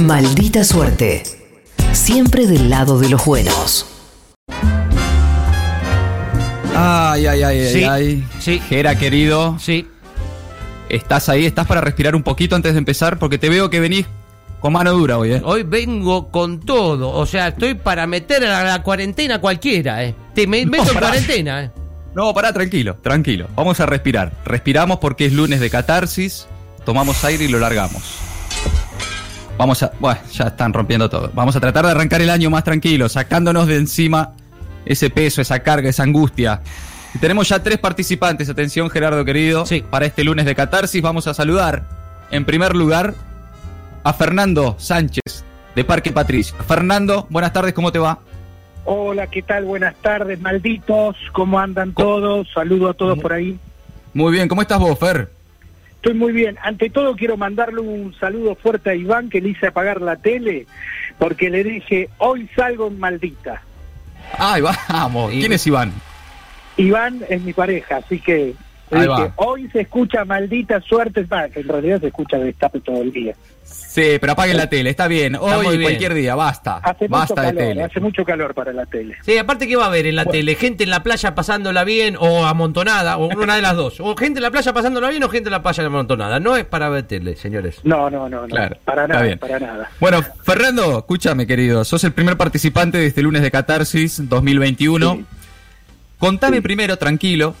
Maldita suerte. Siempre del lado de los buenos. Ay, ay, ay, Sí, ay, ay. sí. Gera, querido, Sí. ¿estás ahí? ¿Estás para respirar un poquito antes de empezar? Porque te veo que venís con mano dura hoy, ¿eh? Hoy vengo con todo. O sea, estoy para meter a la cuarentena cualquiera, ¿eh? Te me meto en cuarentena, ¿eh? No, pará, tranquilo, tranquilo. Vamos a respirar. Respiramos porque es lunes de catarsis. Tomamos aire y lo largamos. Vamos a. Bueno, ya están rompiendo todo. Vamos a tratar de arrancar el año más tranquilo, sacándonos de encima ese peso, esa carga, esa angustia. Y tenemos ya tres participantes. Atención, Gerardo querido. Sí. Para este lunes de catarsis vamos a saludar, en primer lugar, a Fernando Sánchez, de Parque Patricio. Fernando, buenas tardes, ¿cómo te va? Hola, ¿qué tal? Buenas tardes, malditos. ¿Cómo andan todos? Saludo a todos por ahí. Muy bien, ¿cómo estás vos, Fer? Estoy muy bien. Ante todo quiero mandarle un saludo fuerte a Iván que le hice apagar la tele porque le dije, hoy salgo en maldita. Ay, vamos. ¿Quién es Iván? Iván es mi pareja, así que dije, hoy se escucha maldita suerte, que en realidad se escucha destape todo el día. Sí, pero apaguen la tele, está bien. Hoy bien. cualquier día, basta. Hace mucho Basta de calor, tele. hace mucho calor para la tele. Sí, aparte, ¿qué va a haber en la tele? ¿Gente en la playa pasándola bien o amontonada? O una de las dos. O gente en la playa pasándola bien o gente en la playa amontonada. No es para ver tele, señores. No, no, no, no. Claro, para está nada, bien. para nada. Bueno, Fernando, escúchame, querido. Sos el primer participante de este lunes de Catarsis 2021. Sí. Contame Sí. primero, tranquilo,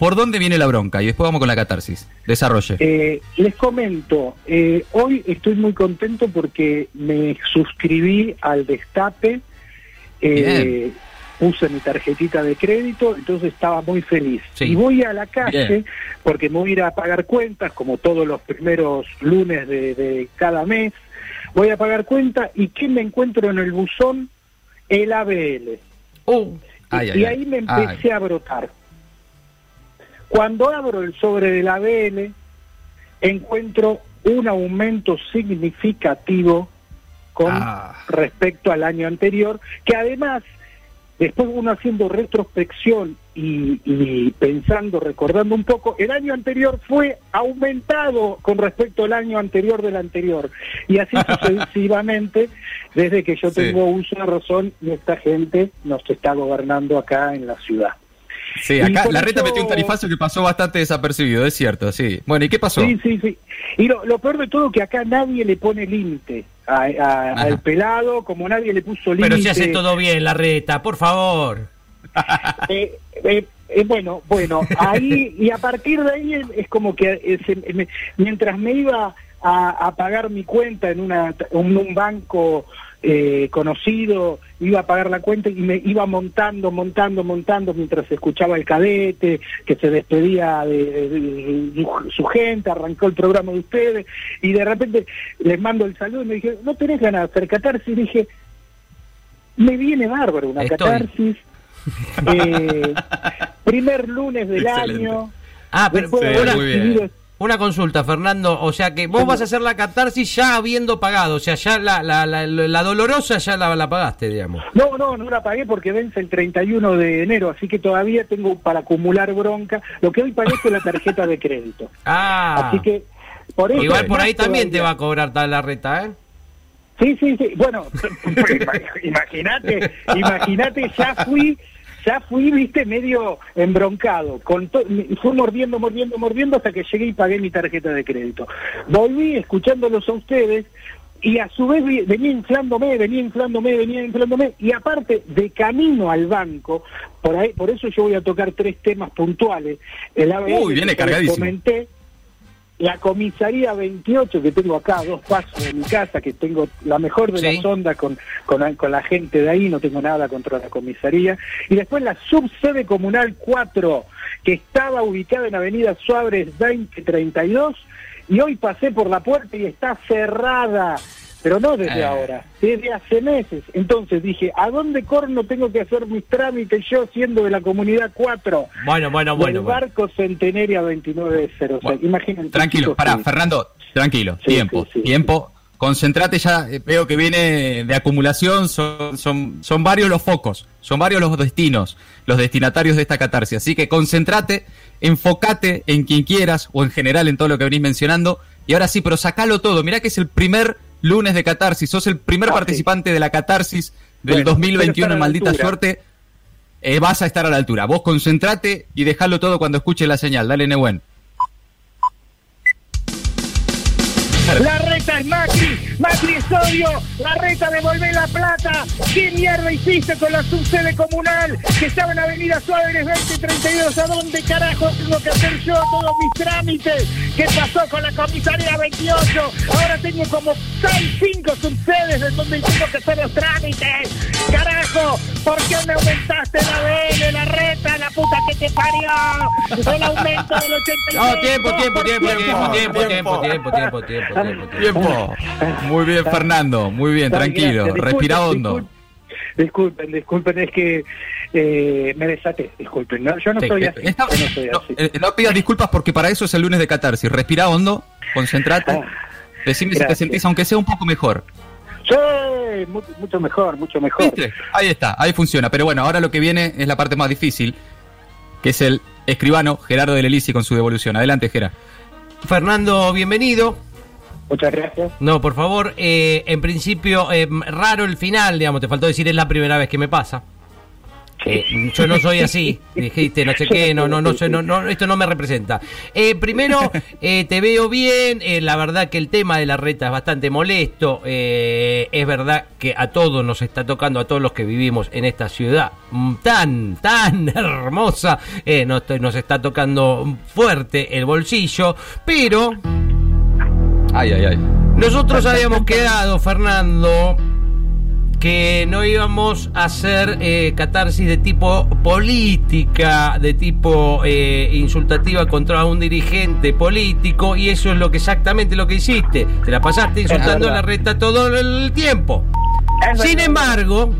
por dónde viene la bronca y después vamos con la catarsis. Desarrolle. Eh, les comento, eh, hoy estoy muy contento porque me suscribí al Destape, eh, puse mi tarjetita de crédito, entonces estaba muy feliz. Sí. Y voy a la calle Bien. porque me voy a ir a pagar cuentas, como todos los primeros lunes de, de cada mes. Voy a pagar cuentas y ¿qué me encuentro en el buzón? El ABL. Ay, y ay, ahí me empecé a brotar. Cuando abro el sobre del ABL, encuentro un aumento significativo con Ah. respecto al año anterior, que además, después uno haciendo retrospección y, y pensando, recordando un poco, el año anterior fue aumentado con respecto al año anterior del anterior. Y así sucesivamente, desde que yo Sí. tengo uso de razón y esta gente nos está gobernando acá en la ciudad. Sí, acá la reta eso- metió un tarifazo que pasó bastante desapercibido, es cierto, sí. Bueno, ¿y qué pasó? Sí, sí, sí. Y lo, lo peor de todo es que acá nadie le pone límite a- a- al pelado, como nadie le puso límite. pero se hace todo bien, la reta, por favor. Eh, eh, eh, bueno, bueno, ahí y a partir de ahí es, es como que eh, se- me- mientras me iba a, a pagar mi cuenta en, una, en un banco eh, conocido, iba a pagar la cuenta y me iba montando, montando, montando mientras escuchaba el cadete, que se despedía de, de- de- de su gente, arrancó el programa de ustedes y de repente les mando el saludo y me dije, ¿no tenés ganas de hacer catarsis? Y dije, me viene bárbaro una Estoy. catarsis. Eh, primer lunes del Excelente. año. Ah, pero Sí, muy bien. Una consulta, Fernando. O sea que vos vas a hacer la catarsis ya habiendo pagado. O sea, ya la, la, la, la dolorosa ya la, la pagaste, digamos. No, no, no la pagué porque vence el 31 de enero, así que todavía tengo para acumular bronca. Lo que hoy pagué fue la tarjeta de crédito. Ah, Así que por eso igual por ahí también te va a cobrar tal la reta, ¿eh? Sí, sí, sí. Bueno, imagínate, imagínate, ya fui, ya fui, viste, medio embroncado. Con fui mordiendo, mordiendo, mordiendo hasta que llegué y pagué mi tarjeta de crédito. Volví escuchándolos a ustedes y a su vez venía inflándome, venía inflándome, venía inflándome y aparte de camino al banco, por ahí, por eso yo voy a tocar tres temas puntuales. El ABL Uy, viene cargadísimo. comenté, la comisaría 28 que tengo acá a dos pasos de mi casa, que tengo la mejor de Sí. las ondas con, con, la- con la gente de ahí, no tengo nada contra la comisaría. Y después la subsede comunal 4, que estaba ubicada en Avenida Suárez 2032, y hoy pasé por la puerta y está cerrada. Pero no desde Eh. ahora, desde hace meses. Entonces dije, ¿a dónde corno tengo que hacer mis trámites yo siendo de la comunidad 4? Bueno, bueno, bueno. bueno. barco Centenaria 2906. Bueno, Imagínense. Tranquilo, pará, Fernando, tranquilo, Sí, tiempo, sí, tiempo. Concentrate ya, eh, veo que viene de acumulación, son, son, son varios los focos, son varios los destinos, los destinatarios de esta catarsis. Así que concentrate, enfocate en quien quieras o en general en todo lo que venís mencionando. Y ahora sí, pero sacalo todo. Mirá que es el primer lunes de catarsis. Sos el primer Ah, sí. participante de la catarsis del Bueno, 2021 quiero estar a en Maldita. Suerte. Eh, vas a estar a la altura. Vos concentrate y dejalo todo cuando escuches la señal. Dale, Nehuen. La reta es Macri, Macri es odio, la reta devolvé la plata. ¿Qué mierda hiciste con la subsede comunal? Que estaba en Avenida Suárez 2032, ¿a dónde carajo tengo que hacer yo todos mis trámites? ¿Qué pasó con la comisaría 28? Ahora tengo como 6, 5 subsedes en donde tengo que hacer los trámites. Carajo, ¿por qué me aumentaste la BL, la reta, la puta que te parió? El aumento del 83. No, tiempo, tiempo, tiempo, tiempo, tiempo, tiempo, Tiempo. tiempo, tiempo, tiempo, tiempo, tiempo. Muy bien, Fernando. Muy bien, tranquilo. gracias. Respira Disculpen, hondo. Disculpen, disculpen, es que eh, me desaté, disculpen. ¿no? Yo no Sí, soy así. está- yo no soy no, así. eh, no pidas disculpas porque para eso es el lunes de catarsis. Respira hondo, concentrate. Ah, Decime si te sentís, aunque sea un poco mejor. Sí, mu- mucho mejor, mucho mejor. ¿Viste? Ahí está, ahí funciona. Pero bueno, ahora lo que viene es la parte más difícil, que es el escribano Gerardo de Lelisi con su devolución. Adelante, Gera. Fernando, bienvenido. Muchas gracias. No, por favor, eh, en principio, eh, raro el final, digamos, te faltó decir es la primera vez que me pasa. Eh, yo no soy así, dijiste, no sé qué, no, no, no, sé, no, no, esto no me representa. Eh, primero, eh, te veo bien, eh, la verdad que el tema de la reta es bastante molesto, eh, es verdad que a todos nos está tocando, a todos los que vivimos en esta ciudad mm, tan, tan hermosa, eh, nos, nos está tocando fuerte el bolsillo, pero Ay, ay, ay. nosotros habíamos quedado, Fernando, que no íbamos a hacer eh, catarsis de tipo política, de tipo eh, insultativa contra un dirigente político, y eso es lo que exactamente lo que hiciste. Te la pasaste insultando a la reta todo el tiempo. Es Sin verdad. embargo,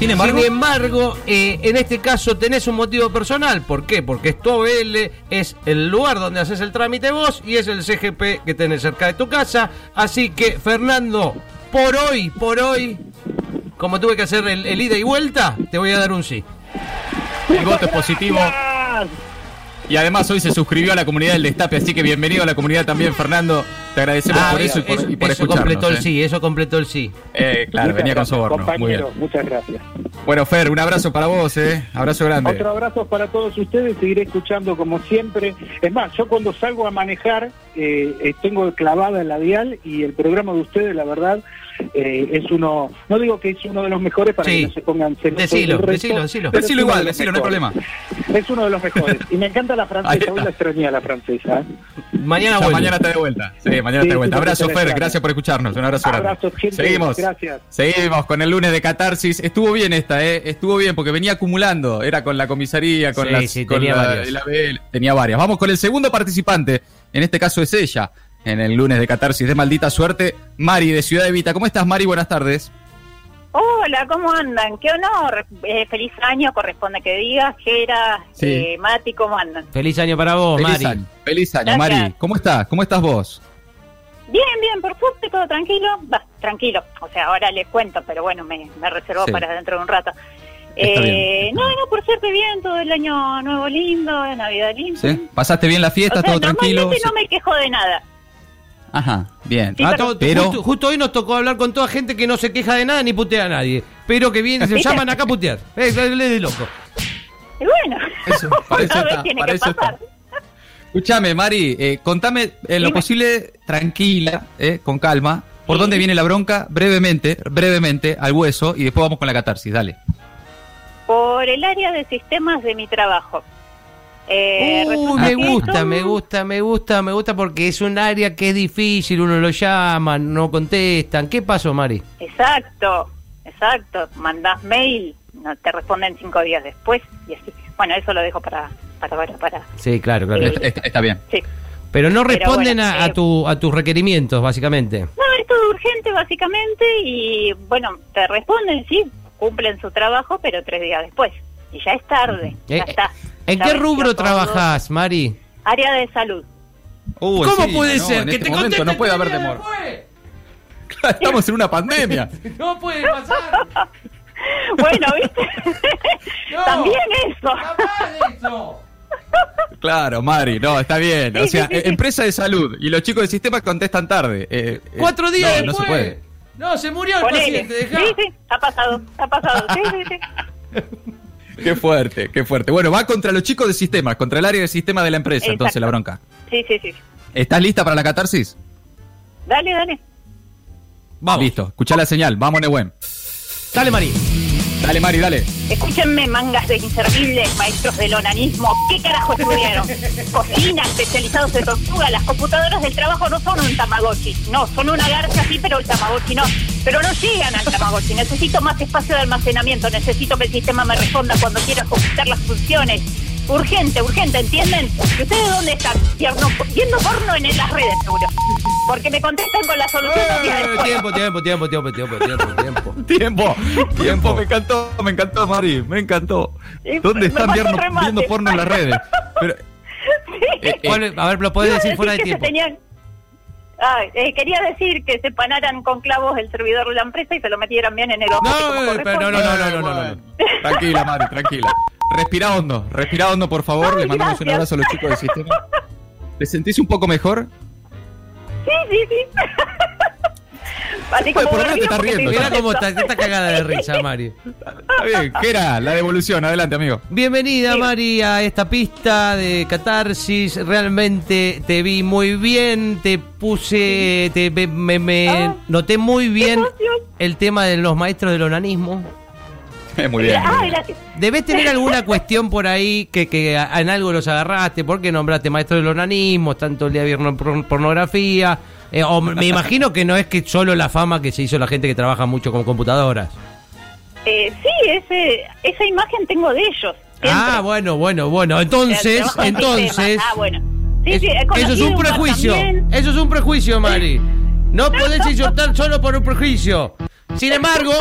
Sin embargo, sin embargo, eh, en este caso tenés un motivo personal. ¿Por qué? Porque es tu OBL, es el lugar donde haces el trámite vos y es el CGP que tenés cerca de tu casa. Así que, Fernando, por hoy, por hoy, como tuve que hacer el, el ida y vuelta, te voy a dar un sí. el voto es positivo. Y además hoy se suscribió a la comunidad del Destape, así que bienvenido a la comunidad también, Fernando. Te agradecemos Ah, por eso y por, y por eso escucharnos. completó el eh. sí, eso completó el sí. Eh, claro, Muchas venía con gracias, soborno. Muy bien. compañero, Muchas gracias. Bueno, Fer, un abrazo para vos, ¿eh? Abrazo grande. Otro abrazo para todos ustedes, seguiré escuchando como siempre. Es más, yo cuando salgo a manejar eh, eh, tengo clavada la dial y el programa de ustedes, la verdad, eh, es uno, no digo que es uno de los mejores para Sí. que no se pongan celosos Decilo, resto, decilo, decilo. Decilo igual, de decilo, no hay mejores. problema. Es uno de los mejores. Y me encanta la francesa, hoy la extrañé la francesa. ¿eh? Mañana Ya vuelvo. mañana está de vuelta. Sí, mañana Sí, de Abrazo, Fer. Gracias por escucharnos. Un abrazo grande. Gente. Seguimos. Gracias. Seguimos con el lunes de catarsis. Estuvo bien esta, ¿eh? Estuvo bien porque venía acumulando. Era con la comisaría, con Sí, las. sí, con tenía la- varias. ABL. Tenía varias. Vamos con el segundo participante. En este caso es ella. En el lunes de catarsis de maldita suerte. Mari de Ciudad Evita. ¿Cómo estás, Mari? Buenas tardes. Hola, ¿cómo andan? Qué honor. Eh, feliz año, corresponde que digas. Gera, Sí. eh, Mati, ¿cómo andan? Feliz año para vos, Feliz Mari. año. Feliz año, Gracias. Mari. ¿Cómo estás? ¿Cómo estás vos? Suerte, todo tranquilo. Va, tranquilo. O sea, ahora les cuento, pero bueno, me, me reservo Sí. para dentro de un rato. Eh, no, no, por suerte bien, todo el año nuevo lindo, Navidad lindo. ¿Sí? ¿Pasaste bien la fiesta? O sea, ¿Todo tranquilo? normalmente no me quejo de nada. Ajá, bien. Sí, Ah, pero- justo, justo hoy nos tocó hablar con toda gente que no se queja de nada ni putea a nadie. Pero que vienen, se llaman acá a putear. Es de loco. Y bueno, Eso, para eso una vez está, tiene para que eso pasar. está. Escúchame, Mari, eh, contame en lo Dime. posible, tranquila, eh, con calma, por Sí. dónde viene la bronca, brevemente, brevemente, al hueso, y después vamos con la catarsis, dale. Por el área de sistemas de mi trabajo. Eh, Uy, resulta me gusta, son- me gusta, me gusta, me gusta porque es un área que es difícil, uno lo llama, no contestan. ¿Qué pasó, Mari? Exacto, exacto. Mandás mail, no te responden cinco días después y así. Bueno, eso lo dejo para para para. para. Sí, claro, claro. Sí. Está, bien. Sí. Pero no Pero responden bueno, a, a eh, tu, a tus requerimientos, básicamente. No, es todo urgente básicamente y bueno, te responden, sí, cumplen su trabajo, pero tres días después. Y ya es tarde, ya Eh, está. ¿En Ya qué rubro todo. trabajás, Mari? Área de salud. Uh, ¿Cómo puede ¿no? ser? En que este te momento no puede haber después. Estamos en una pandemia. No puede pasar. Bueno, ¿viste? No. También eso. Jamás de eso. Claro, Mari, no, está bien. O sea, sí, sí, sí. empresa de salud y los chicos del sistema contestan tarde. Eh, eh, Cuatro días no, no después. se puede. No, se murió el Ponele. paciente, dejá. Sí, sí, ha pasado, ha pasado. Sí, sí, sí. Qué fuerte, qué fuerte. Bueno, va contra los chicos del sistema, contra el área del sistema de la empresa, Exacto. entonces la bronca. Sí, sí, sí. ¿Estás lista para la catarsis? Dale, dale. Vamos. Listo, escuchá la señal, vamos Nehuen. Dale, Mari. Dale, Mari, dale. Escúchenme, mangas de inservibles, maestros del onanismo. ¿Qué carajo estudiaron? Cocina, especializados en tortuga. Las computadoras del trabajo no son un tamagotchi. No, son una garza, sí, pero el tamagotchi no. Pero no llegan al tamagotchi. Necesito más espacio de almacenamiento. Necesito que el sistema me responda cuando quiera ejecutar las funciones. Urgente, urgente, ¿entienden? ¿Y ustedes dónde están? Viendo, viendo porno en las redes, seguro. Porque me contestan con la solución Eh, tiempo, tiempo, tiempo, tiempo, tiempo, tiempo, tiempo. Tiempo, tiempo, me encantó, me encantó, Mari, me encantó. ¿Dónde me están viendo, viendo porno en las redes? Pero, eh, eh, a ver, lo a decir fuera de tiempo. Ah, eh, quería decir que se panaran con clavos el servidor de la empresa y se lo metieran bien en el ojo. No, eh, pero no, no, no, no, no, no, no. Tranquila, Mari, tranquila. Respira hondo, respira hondo, por favor. Ay, Le mandamos un abrazo a los chicos del sistema. ¿Te sentís un poco mejor? Sí, sí, sí. Así como por lo te estás riendo, Mirá cómo está, está cagada de risa, Mari. Está bien, ¿qué era? La devolución, adelante, amigo. Bienvenida, Sí. Mari, a esta pista de catarsis. Realmente te vi muy bien, te puse, te, me, me- me Ah, noté muy bien el tema de los maestros del onanismo. Eh, Muy bien. Ah, gracias. Debes tener alguna cuestión por ahí que, que a- en algo los agarraste, porque nombraste maestro del onanismo, tanto el día por- pornografía. eh, o me imagino que no es que solo la fama que se hizo la gente que trabaja mucho con computadoras. Eh, sí, ese, esa imagen tengo de ellos. siempre. Ah, bueno, bueno, bueno. Entonces, entonces. Ah, bueno. Sí, Es- sí, he eso es un prejuicio. también. Eso es un prejuicio, Mari. No podés insultar solo por un prejuicio. Sin embargo,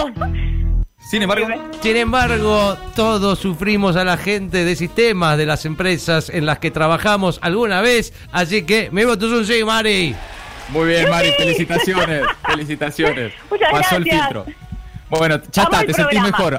Sin embargo, sin embargo, todos sufrimos a la gente de sistemas de las empresas en las que trabajamos alguna vez. Así que, mi voto un sí, Mari. muy bien, Mari, felicitaciones, felicitaciones. Muchas Pasó el filtro. Bueno, ya Amo está, te sentís mejor.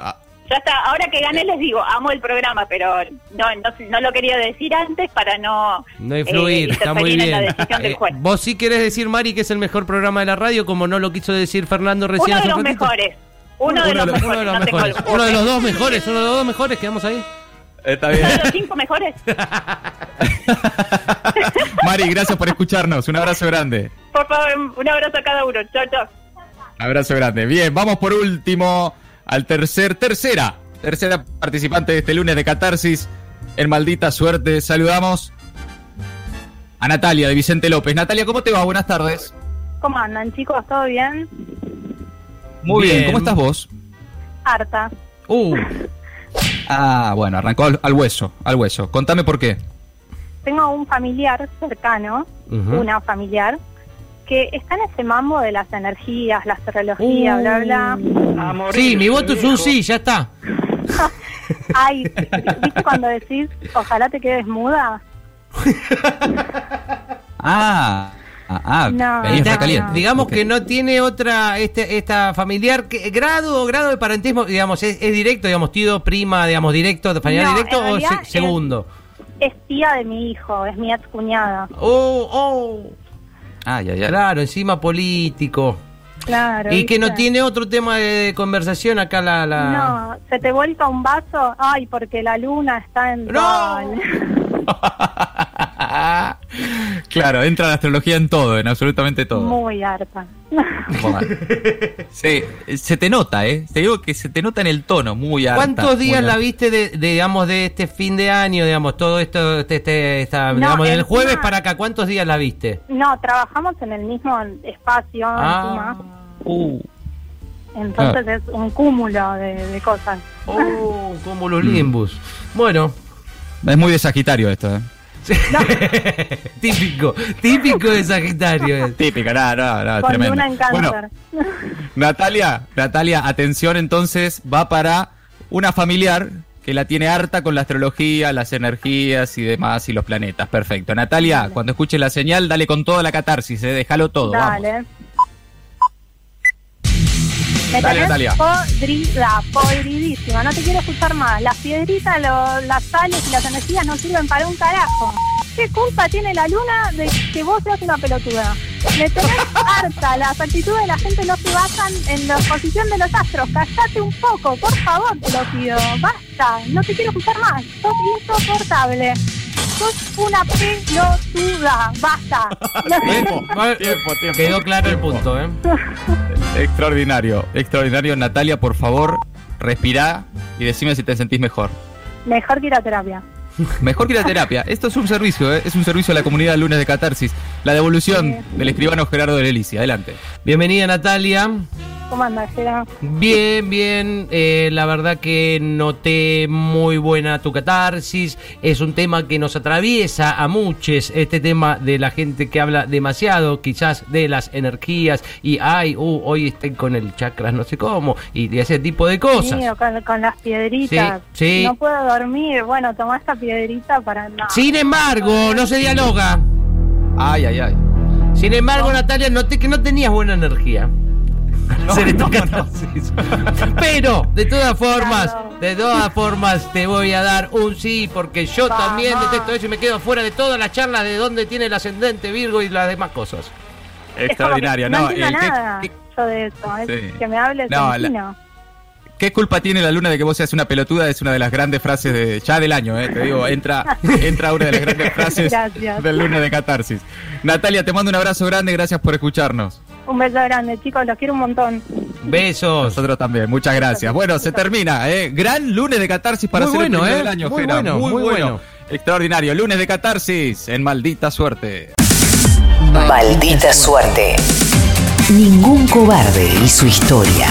Ya está, ahora que gané les digo, amo el programa, pero no, no, no lo quería decir antes para no, No influir, eh, está muy en bien. la decisión del Eh, juez. Vos sí querés decir, Mari, que es el mejor programa de la radio, como no lo quiso decir Fernando recién. Uno de los mejores. Uno, de los mejores. uno de los no mejores. Uno de los dos mejores, uno de los dos mejores, quedamos ahí. Está Uno bien. de los cinco mejores. Mari, gracias por escucharnos. Un abrazo grande. Por favor, un abrazo a cada uno. Chao, chao. Abrazo grande. Bien, vamos por último al tercer, tercera, tercera participante de este lunes de Catarsis. En maldita suerte, saludamos a Natalia de Vicente López. Natalia, ¿cómo te va? Buenas tardes. ¿Cómo andan, chicos? ¿Todo bien? Muy bien, Bien. ¿cómo estás vos? Harta. Uh, Ah, bueno, arrancó al, al hueso, al hueso. Contame por qué. Tengo un familiar cercano, una familiar, que está en ese mambo de las energías, la astrología, bla, bla. sí, mi voto es un sí, ya está. Ay, ¿viste cuando decís, ojalá te quedes muda? Ah, ah, ah No, recaliente. no. Digamos que no tiene otra, este, esta familiar, que, grado grado de parentismo, digamos, es, es directo, digamos, tío, prima, digamos, directo, de familiar No, directo o se- segundo. Es tía de mi hijo, es mi ex cuñada. Oh, oh, Ay, ay, ay. claro, encima político. Claro. Y que no tiene otro tema de conversación acá la... la... No, se te vuelca un vaso, ay, porque la luna está en No. claro, entra la astrología en todo, en absolutamente todo. Muy harta. Bueno. Sí, se te nota, ¿eh? Te digo que se te nota en el tono, muy harta. ¿Cuántos días la viste de, de, digamos, de este fin de año, digamos, todo esto, este, este- esta, No, digamos, del jueves para acá, ¿cuántos días la viste? No, trabajamos en el mismo espacio Ah, Uh, encima, entonces es un cúmulo de, de cosas. oh, como los limbus. Bueno, es muy de Sagitario esto, ¿eh? típico, típico de Sagitario. es. Típica, no, no, no, Con tremendo. luna en Bueno. Natalia, Natalia, atención entonces, va para una familiar que la tiene harta con la astrología, las energías y demás y los planetas. Perfecto. Natalia, cuando escuches la señal, dale con toda la catarsis, ¿eh? déjalo todo. vamos. Me Dale, tenés Natalia. podrida, podridísima. No te quiero escuchar más. Las piedritas, lo- las sales y las energías no sirven para un carajo. ¿Qué culpa tiene la luna de que vos seas una pelotuda? Me tenés harta. Las actitudes de la gente no se basan en la posición de los astros. Cállate un poco, por favor, te lo pido. Basta. No te quiero escuchar más. Sos insoportable. Sos una pelotuda. Basta. Tiempo, tiempo, tiempo. Quedó claro el punto, ¿eh? Extraordinario, extraordinario. Natalia, por favor, respirá y decime si te sentís mejor. Mejor que ir a terapia. Mejor que la terapia. Esto es un servicio, ¿eh? es un servicio a la comunidad lunes de catarsis. La devolución del escribano Gerardo de Lelicia. Adelante. Bienvenida, Natalia. ¿Cómo andas? Bien, bien. eh, la verdad que noté muy buena tu catarsis. Es un tema que nos atraviesa a muchos. Este tema de la gente que habla demasiado, quizás de las energías y ay, uh, hoy estoy con el chakra, no sé cómo, y de ese tipo de cosas. Sí, o con, con las piedritas. Sí, sí. No puedo dormir. Bueno, toma esta piedrita para... No. Sin embargo, no se dialoga. Ay, ay, ay. Sin embargo, Natalia, noté que no tenías buena energía. No, Hacer esta no. Pero, de todas formas, Claro. de todas formas, te voy a dar un sí, porque yo Vamos. también detesto eso y me quedo fuera de todas las charlas de dónde tiene el ascendente Virgo y las demás cosas. Es como que Extraordinario. No, No, entiendo el que- nada que- yo de eso. Es Sí. que me hables No, la-. ¿Qué culpa tiene la luna de que vos seas una pelotuda? Es una de las grandes frases de, ya del año, ¿eh? te digo, entra, entra una de las grandes frases Gracias. del lunes de catarsis. Natalia, te mando un abrazo grande, gracias por escucharnos. Un beso grande, chicos. Los quiero un montón. Besos. Nosotros también, muchas gracias. Bueno, se termina, ¿eh? Gran lunes de catarsis para Muy ser bueno, el ¿eh? del año, Muy bueno, muy bueno. Extraordinario, lunes de catarsis en maldita suerte. Maldita suerte. Ningún cobarde y su historia.